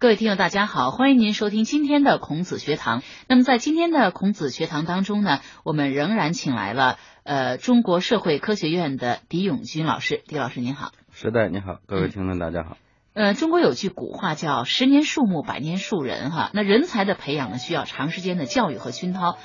各位听友，大家好，欢迎您收听今天的孔子学堂。那么在今天的孔子学堂当中呢，我们仍然请来了呃中国社会科学院的狄永军老师。狄老师您好，时代你好，各位听众大家好。呃，中国有句古话叫“十年树木，百年树人”哈。那人才的培养呢，需要长时间的教育和熏陶。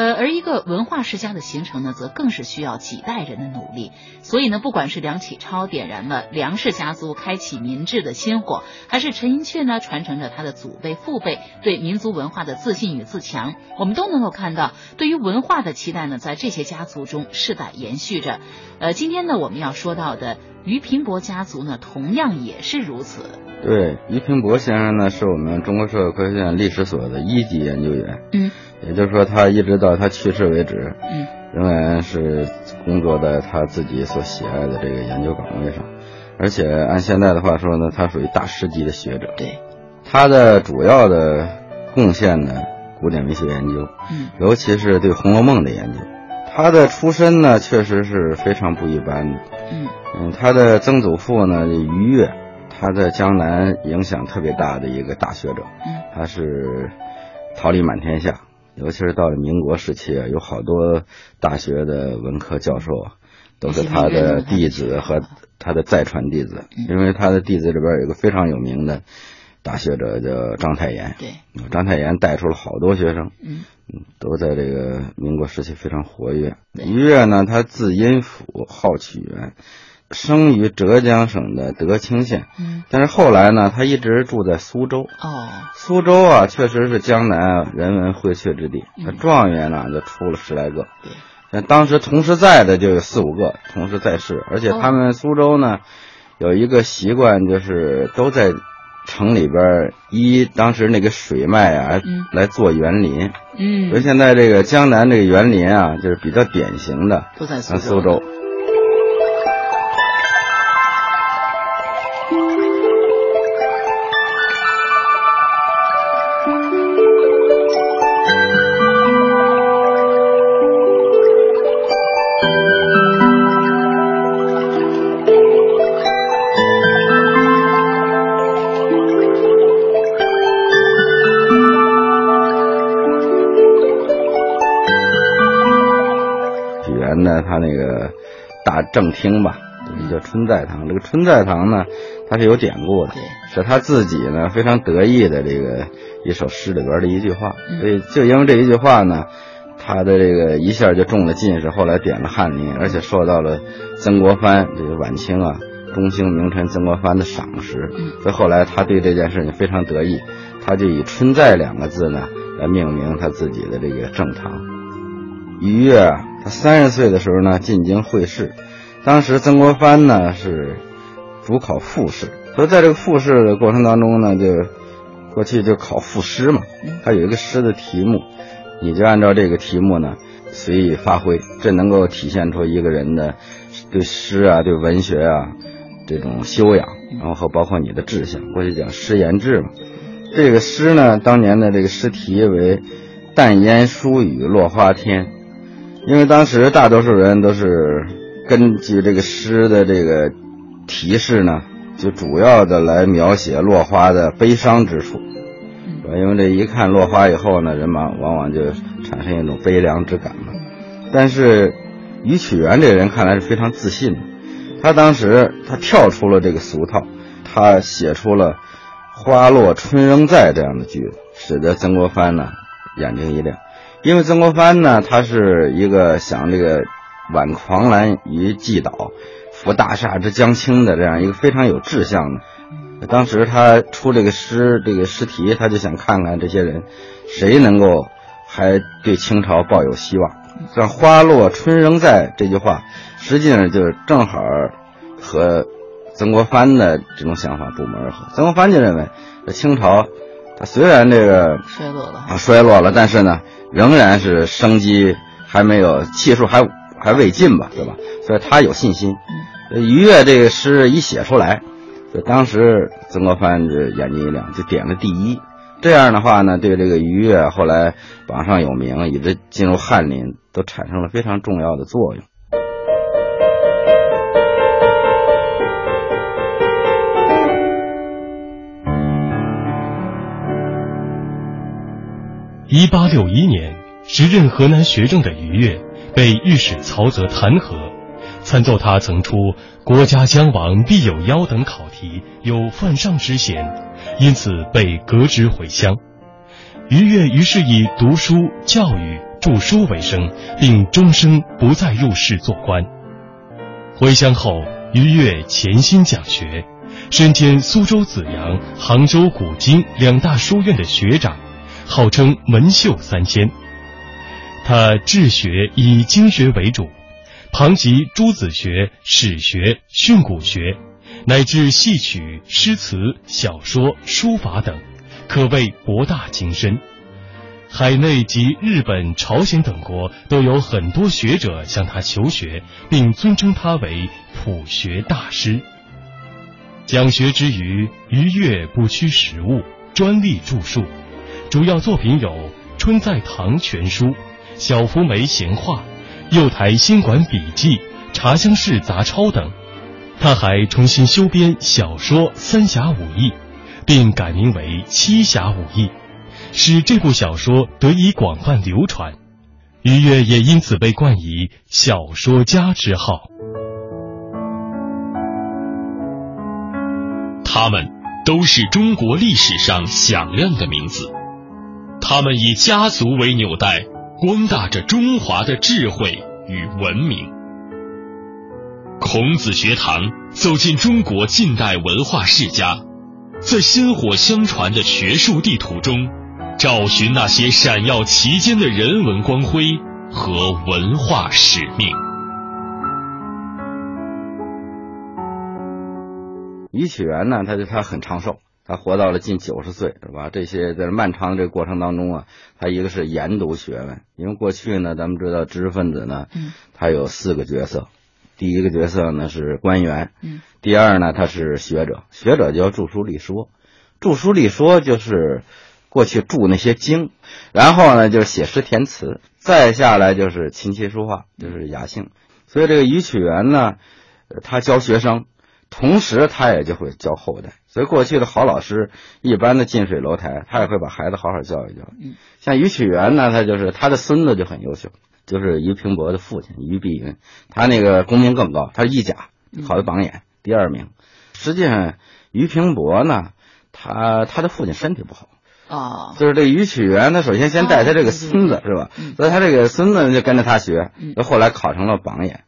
呃，而一个文化世家的形成呢，则更是需要几代人的努力。所以呢，不管是梁启超点燃了梁氏家族开启民智的薪火，还是陈寅恪呢传承着他的祖辈父辈对民族文化的自信与自强，我们都能够看到，对于文化的期待呢，在这些家族中世代延续着。呃，今天呢，我们要说到的俞平伯家族呢，同样也是如此。对，俞平伯先生呢，是我们中国社会科学院历史所的一级研究员。嗯。也就是说，他一直到他去世为止，嗯，仍然是工作在他自己所喜爱的这个研究岗位上，而且按现在的话说呢，他属于大师级的学者。对，他的主要的贡献呢，古典文学研究，嗯，尤其是对《红楼梦》的研究。他的出身呢，确实是非常不一般的。嗯嗯，他的曾祖父呢，俞越，他在江南影响特别大的一个大学者。嗯，他是桃李满天下。尤其是到了民国时期啊，有好多大学的文科教授啊，都是他的弟子和他的再传弟子。因为他的弟子里边有一个非常有名的大学者叫章太炎。对，章太炎带出了好多学生。嗯嗯，都在这个民国时期非常活跃。俞越呢，他字音甫，号曲元。生于浙江省的德清县，嗯，但是后来呢，他一直住在苏州。哦，苏州啊，确实是江南人文荟萃之地。那状元呢，就出了十来个。对，那当时同时在的就有四五个，同时在世。而且他们苏州呢，有一个习惯，就是都在城里边依当时那个水脉啊来做园林。嗯，所以现在这个江南这个园林啊，就是比较典型的，都在苏州。他那个大正厅吧，叫春在堂。这个春在堂呢，它是有典故的，是他自己呢非常得意的这个一首诗里边的一句话。所以就因为这一句话呢，他的这个一下就中了进士，后来点了翰林，而且受到了曾国藩这个晚清啊中兴名臣曾国藩的赏识。所以后来他对这件事情非常得意，他就以“春在”两个字呢来命名他自己的这个正堂。俞越啊。他三十岁的时候呢，进京会试，当时曾国藩呢是主考复试，所以在这个复试的过程当中呢，就过去就考赋诗嘛，他有一个诗的题目，你就按照这个题目呢随意发挥，这能够体现出一个人的对诗啊、对文学啊这种修养，然后包括你的志向。过去讲诗言志嘛，这个诗呢，当年的这个诗题为“淡烟疏雨落花天”。因为当时大多数人都是根据这个诗的这个提示呢，就主要的来描写落花的悲伤之处，因为这一看落花以后呢，人们往往就产生一种悲凉之感嘛。但是于曲元这个人看来是非常自信的，他当时他跳出了这个俗套，他写出了“花落春仍在”这样的句子，使得曾国藩呢眼睛一亮。因为曾国藩呢，他是一个想这个挽狂澜于既倒，扶大厦之将倾的这样一个非常有志向的。当时他出这个诗，这个诗题，他就想看看这些人，谁能够还对清朝抱有希望。像“花落春仍在”这句话，实际上就正好和曾国藩的这种想法不谋而合。曾国藩就认为，这清朝。虽然这个衰落了啊，衰落了，但是呢，仍然是生机还没有，气数还还未尽吧，对吧？所以他有信心。俞越这个诗一写出来，就当时曾国藩这眼睛一亮，就点了第一。这样的话呢，对这个于越后来榜上有名，一直进入翰林，都产生了非常重要的作用。一八六一年，时任河南学政的于越被御史曹泽弹劾，参奏他曾出“国家将亡必有妖”等考题有犯上之嫌，因此被革职回乡。于越于是以读书、教育、著书为生，并终生不再入仕做官。回乡后，于越潜心讲学，身兼苏州紫阳、杭州古今两大书院的学长，号称文秀三千。他治学以经学为主，旁及诸子学、史学、训诂学，乃至戏曲、诗词、小说、书法等。可谓博大精深，海内及日本、朝鲜等国都有很多学者向他求学，并尊称他为普学大师。讲学之余，于越不屈时务，专力著述，主要作品有《春在堂全书》《小福梅闲话》《右台新馆笔记》《茶香室杂抄》等。他还重新修编小说《三侠五义》。并改名为《七侠五义》，使这部小说得以广泛流传。于越也因此被冠以“小说家”之号。他们都是中国历史上响亮的名字，他们以家族为纽带，光大着中华的智慧与文明。孔子学堂走进中国近代文化世家。在薪火相传的学术地图中，找寻那些闪耀其间的人文光辉和文化使命。李启源呢，他就他很长寿，他活到了近九十岁，是吧？这些在漫长的这个过程当中啊，他一个是研读学问，因为过去呢，咱们知道知识分子呢，嗯，他有四个角色。第一个角色呢是官员，嗯，第二呢他是学者，学者就要著书立说，著书立说就是过去著那些经，然后呢就是写诗填词，再下来就是琴棋书画，就是雅兴。所以这个于曲元呢，他教学生，同时他也就会教后代。所以过去的好老师，一般的近水楼台，他也会把孩子好好教育教育。像于启元呢，他就是他的孙子就很优秀。就是于平伯的父亲于碧云，他那个功名更高，他是一甲考的榜眼第二名。实际上，于平伯呢，他他的父亲身体不好啊，就是这于启元，他首先先带他这个孙子是吧？所以他这个孙子就跟着他学，后来考成了榜眼。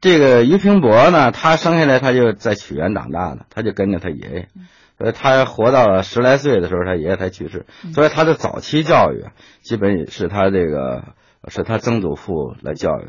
这个于平伯呢，他生下来他就在曲园长大的，他就跟着他爷爷。所以，他活到了十来岁的时候，他爷爷才去世，所以他的早期教育基本是他这个。是他曾祖父来教育，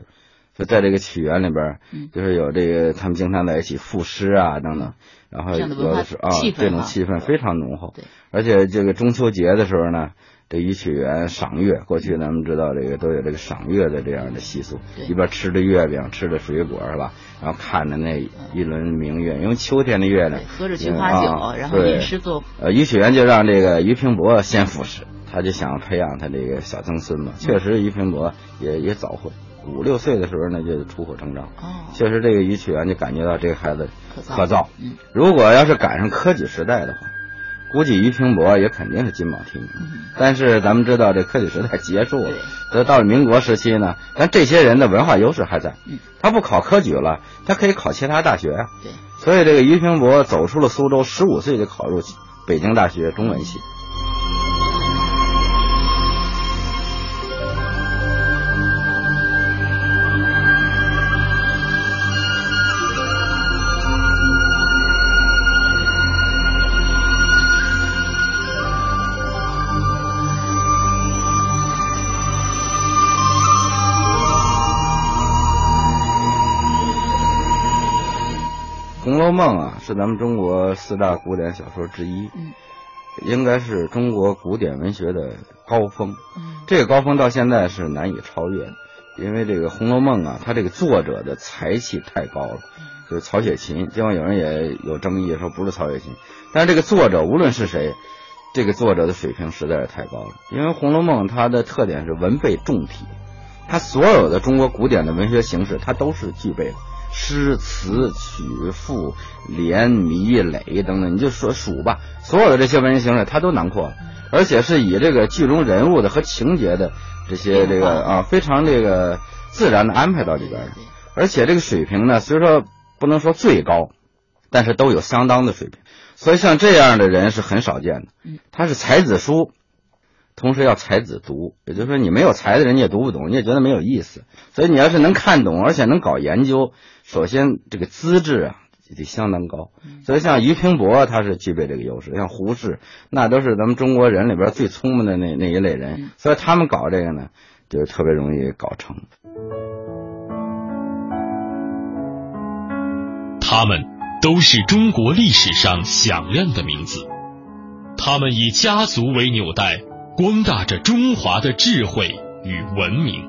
就在这个曲园里边，就是有这个他们经常在一起赋诗啊等等，然后有的是啊，这种气氛非常浓厚。而且这个中秋节的时候呢，这一曲园赏月，过去咱们知道这个都有这个赏月的这样的习俗，一边吃着月饼，吃着水果是吧？然后看着那一轮明月，因为秋天的月亮，喝着菊花酒，然后吟诗作。呃，于曲元就让这个于平伯先赋诗。他就想培养他这个小曾孙嘛，确实于平伯也也早婚，五六岁的时候呢就出口成章。哦，确实这个于曲元就感觉到这个孩子可造。嗯，如果要是赶上科举时代的话，估计俞平伯也肯定是金榜题名。嗯，但是咱们知道这科举时代结束了，这到了民国时期呢，但这些人的文化优势还在。嗯，他不考科举了，他可以考其他大学啊。对，所以这个俞平伯走出了苏州，十五岁就考入北京大学中文系。梦啊，是咱们中国四大古典小说之一，嗯，应该是中国古典文学的高峰，嗯，这个高峰到现在是难以超越的，因为这个《红楼梦》啊，它这个作者的才气太高了，就是曹雪芹，尽管有人也有争议说不是曹雪芹，但是这个作者无论是谁，这个作者的水平实在是太高了，因为《红楼梦》它的特点是文备重体，它所有的中国古典的文学形式它都是具备的。诗词曲赋联谜垒等等，你就说数吧，所有的这些文学形式他都囊括了。而且是以这个剧中人物的和情节的这些这个啊非常这个自然的安排到里边的，而且这个水平呢，虽说不能说最高，但是都有相当的水平，所以像这样的人是很少见的。他是才子书。同时要才子读，也就是说你没有才的人你也读不懂，你也觉得没有意思。所以你要是能看懂，而且能搞研究，首先这个资质啊得相当高。所以像俞平伯他是具备这个优势，像胡适那都是咱们中国人里边最聪明的那那一类人，所以他们搞这个呢就特别容易搞成。他们都是中国历史上响亮的名字，他们以家族为纽带。光大着中华的智慧与文明。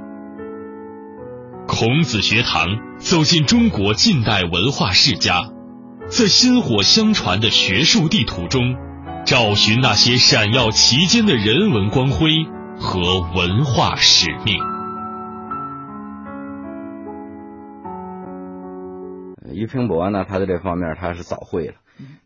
孔子学堂走进中国近代文化世家，在薪火相传的学术地图中，找寻那些闪耀其间的人文光辉和文化使命。俞平伯呢，他在这方面他是早会了。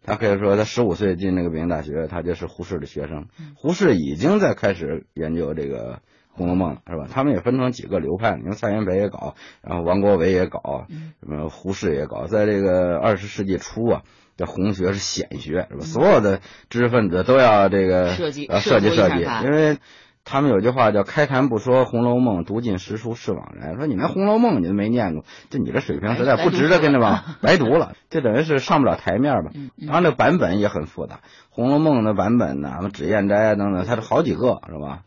他可以说，他十五岁进那个北京大学，他就是胡适的学生。胡适已经在开始研究这个《红楼梦》了，是吧？他们也分成几个流派，你看蔡元培也搞，然后王国维也搞，什么胡适也搞。在这个二十世纪初啊，这红学是显学，是吧？所有的知识分子都要这个设计设计设计，因为。他们有句话叫“开坛不说《红楼梦》，读尽诗书是枉然”。说你连《红楼梦》你都没念过，就你这水平实在不值得跟着吧 白读了，这等于是上不了台面吧。当然，这版本也很复杂，《红楼梦》的版本呢，什么脂砚斋等等，它是好几个，是吧？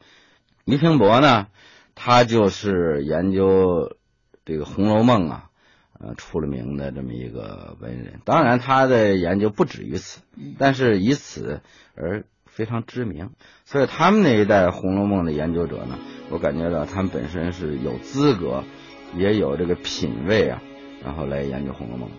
倪平伯呢，他就是研究这个《红楼梦》啊，呃，出了名的这么一个文人。当然，他的研究不止于此，但是以此而。非常知名，所以他们那一代《红楼梦》的研究者呢，我感觉到他们本身是有资格，也有这个品位啊，然后来研究《红楼梦》。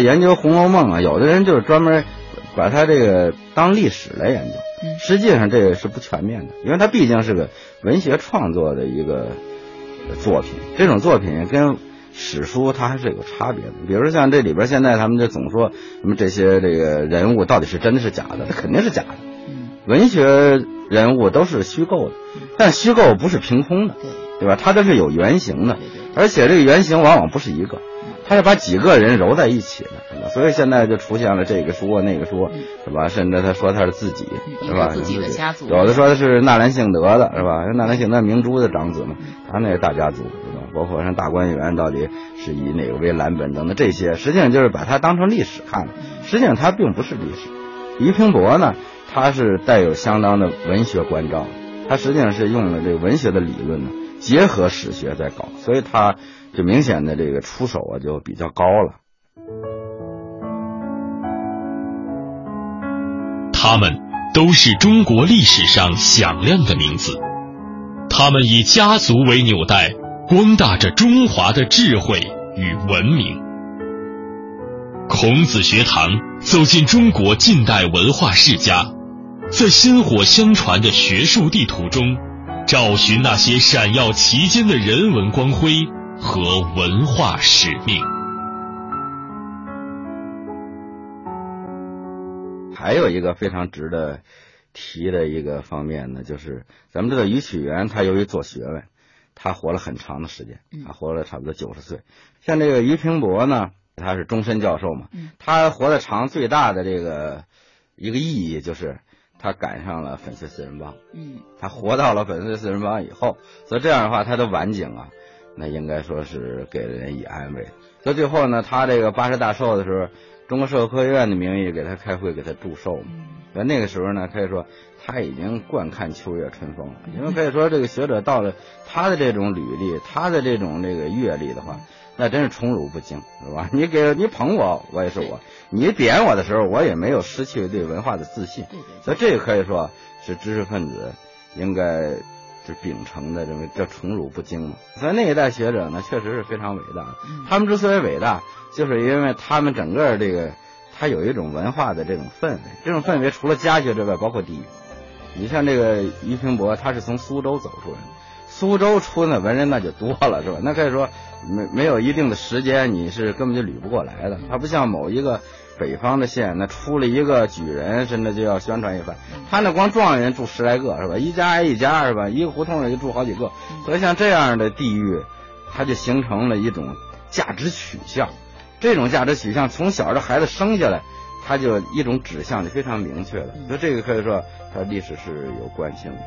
研究《红楼梦》啊，有的人就是专门把它这个当历史来研究，实际上这个是不全面的，因为它毕竟是个文学创作的一个作品，这种作品跟史书它还是有差别的。比如像这里边现在他们就总说什么这些这个人物到底是真的是假的，那肯定是假的。文学人物都是虚构的，但虚构不是凭空的，对吧？它都是有原型的，而且这个原型往往不是一个。他是把几个人揉在一起的，是吧？所以现在就出现了这个说那个说，是吧？甚至他说他是自己，是吧？自己的家族，有的说的是纳兰性德的，是吧？纳兰性德明珠的长子嘛，他那个大家族，是吧？包括像大观园到底是以哪个为蓝本等等这些，实际上就是把它当成历史看了。实际上它并不是历史。俞平伯呢，他是带有相当的文学关照，他实际上是用了这个文学的理论呢，结合史学在搞，所以他。就明显的这个出手啊，就比较高了。他们都是中国历史上响亮的名字，他们以家族为纽带，光大着中华的智慧与文明。孔子学堂走进中国近代文化世家，在薪火相传的学术地图中，找寻那些闪耀其间的人文光辉。和文化使命。还有一个非常值得提的一个方面呢，就是咱们知道，于启元他由于做学问，他活了很长的时间，他活了差不多九十岁。像这个于平伯呢，他是终身教授嘛，他活得长最大的这个一个意义就是他赶上了粉碎四人帮。嗯，他活到了粉碎四人帮以后，所以这样的话，他的晚景啊，那应该说是给人以安慰。所以最后呢，他这个八十大寿的时候，中国社会科学院的名义给他开会，给他祝寿嘛。在那个时候呢，可以说。他已经惯看秋月春风了，因为 可以说这个学者到了他的这种履历，他的这种这个阅历的话，那真是宠辱不惊，是吧？你给你捧我，我也是我；你贬我的时候，我也没有失去对文化的自信。所以这个可以说是知识分子应该是秉承的，认为叫宠辱不惊嘛。所以那一代学者呢，确实是非常伟大。他们之所以伟大，就是因为他们整个这个他有一种文化的这种氛围，这种氛围除了家学之外，包括地域。你像这个俞平伯，他是从苏州走出来的，苏州出的文人那就多了，是吧？那可以说没没有一定的时间，你是根本就捋不过来的。他不像某一个北方的县，那出了一个举人，甚至就要宣传一番。他那光状元住十来个，是吧？一家挨一家，是吧？一个胡同里就住好几个。所以像这样的地域，它就形成了一种价值取向。这种价值取向，从小这孩子生下来。他就一种指向就非常明确的，所以这个可以说它历史是有惯性的。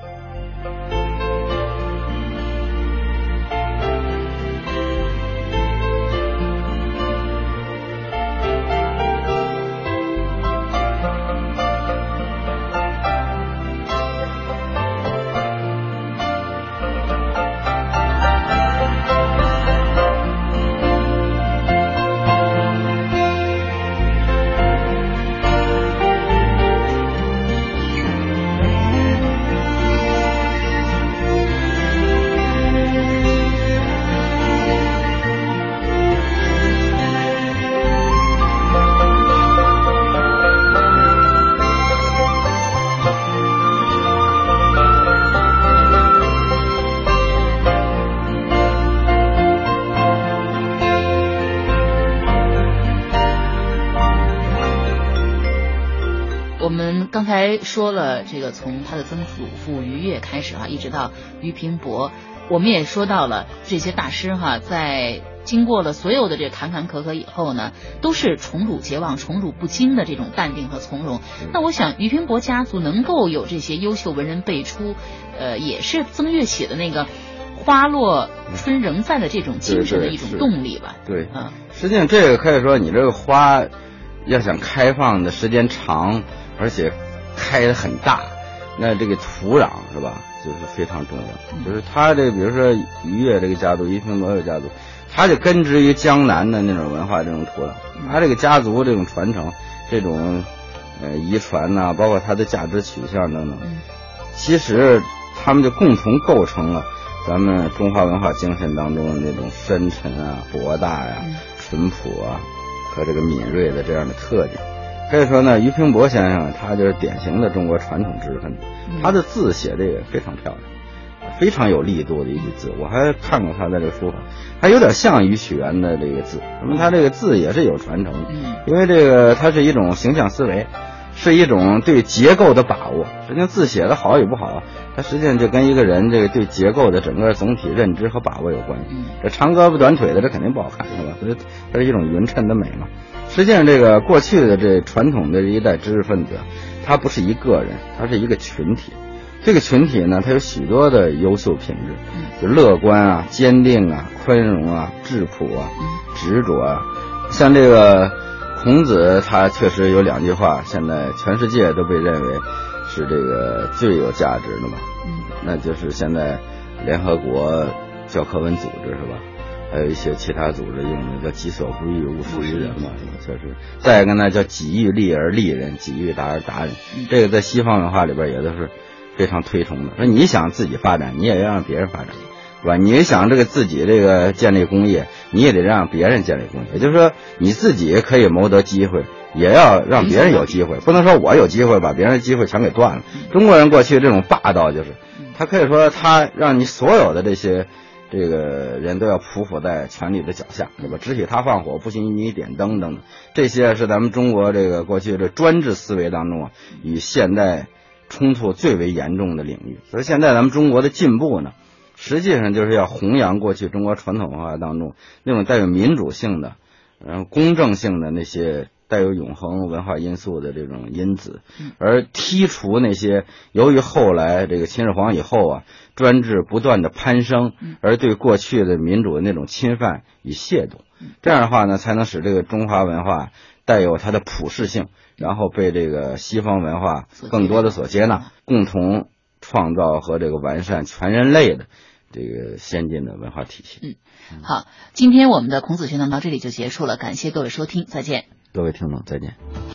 才说了这个，从他的曾祖父于越开始哈，一直到俞平伯，我们也说到了这些大师哈，在经过了所有的这坎坎坷坷以后呢，都是宠辱皆忘、宠辱不惊的这种淡定和从容。那我想，俞平伯家族能够有这些优秀文人辈出，呃，也是曾岳写的那个“花落春仍在”的这种精神的一种动力吧？对，嗯，实际上这个可以说，你这个花要想开放的时间长，而且。开的很大，那这个土壤是吧，就是非常重要。就是他这，比如说于越这个家族，于平罗这个家族，他就根植于江南的那种文化这种土壤。他这个家族这种传承，这种呃遗传呐，包括他的价值取向等等，其实他们就共同构成了咱们中华文化精神当中的那种深沉啊、博大呀、淳朴啊和这个敏锐的这样的特点。可以说呢，俞平伯先生他就是典型的中国传统知识分子，他的字写的也非常漂亮，非常有力度的一句字。我还看过他的这个书法，他有点像于启元的这个字，那么他这个字也是有传承的，因为这个它是一种形象思维，是一种对结构的把握。实际上字写的好与不好，它实际上就跟一个人这个对结构的整个总体认知和把握有关系。这长胳膊短腿的，这肯定不好看，是吧？所以它是一种匀称的美嘛。实际上，这个过去的这传统的这一代知识分子，他不是一个人，他是一个群体。这个群体呢，他有许多的优秀品质，就乐观啊、坚定啊、宽容啊、质朴啊、执着啊。像这个孔子，他确实有两句话，现在全世界都被认为是这个最有价值的嘛。那就是现在联合国教科文组织是吧？还有一些其他组织用的叫“己所不欲，勿施于人”嘛，是吧？确实。再一个呢，叫“己欲立而立人，己欲达而达人”。这个在西方文化里边也都是非常推崇的。说你想自己发展，你也要让别人发展，是吧？你想这个自己这个建立工业，你也得让别人建立工业。也就是说，你自己可以谋得机会，也要让别人有机会。不能说我有机会把别人的机会全给断了。中国人过去这种霸道，就是他可以说他让你所有的这些。这个人都要匍匐在权力的脚下，对吧？只许他放火，不许你点灯等等，这些是咱们中国这个过去的专制思维当中啊，与现代冲突最为严重的领域。所以现在咱们中国的进步呢，实际上就是要弘扬过去中国传统文化当中那种带有民主性的，然后公正性的那些带有永恒文化因素的这种因子，而剔除那些由于后来这个秦始皇以后啊，专制不断的攀升，而对过去的民主的那种侵犯与亵渎，这样的话呢，才能使这个中华文化带有它的普适性，然后被这个西方文化更多的所接纳，共同创造和这个完善全人类的。这个先进的文化体系。嗯，好，今天我们的孔子学堂到这里就结束了，感谢各位收听，再见。各位听众，再见。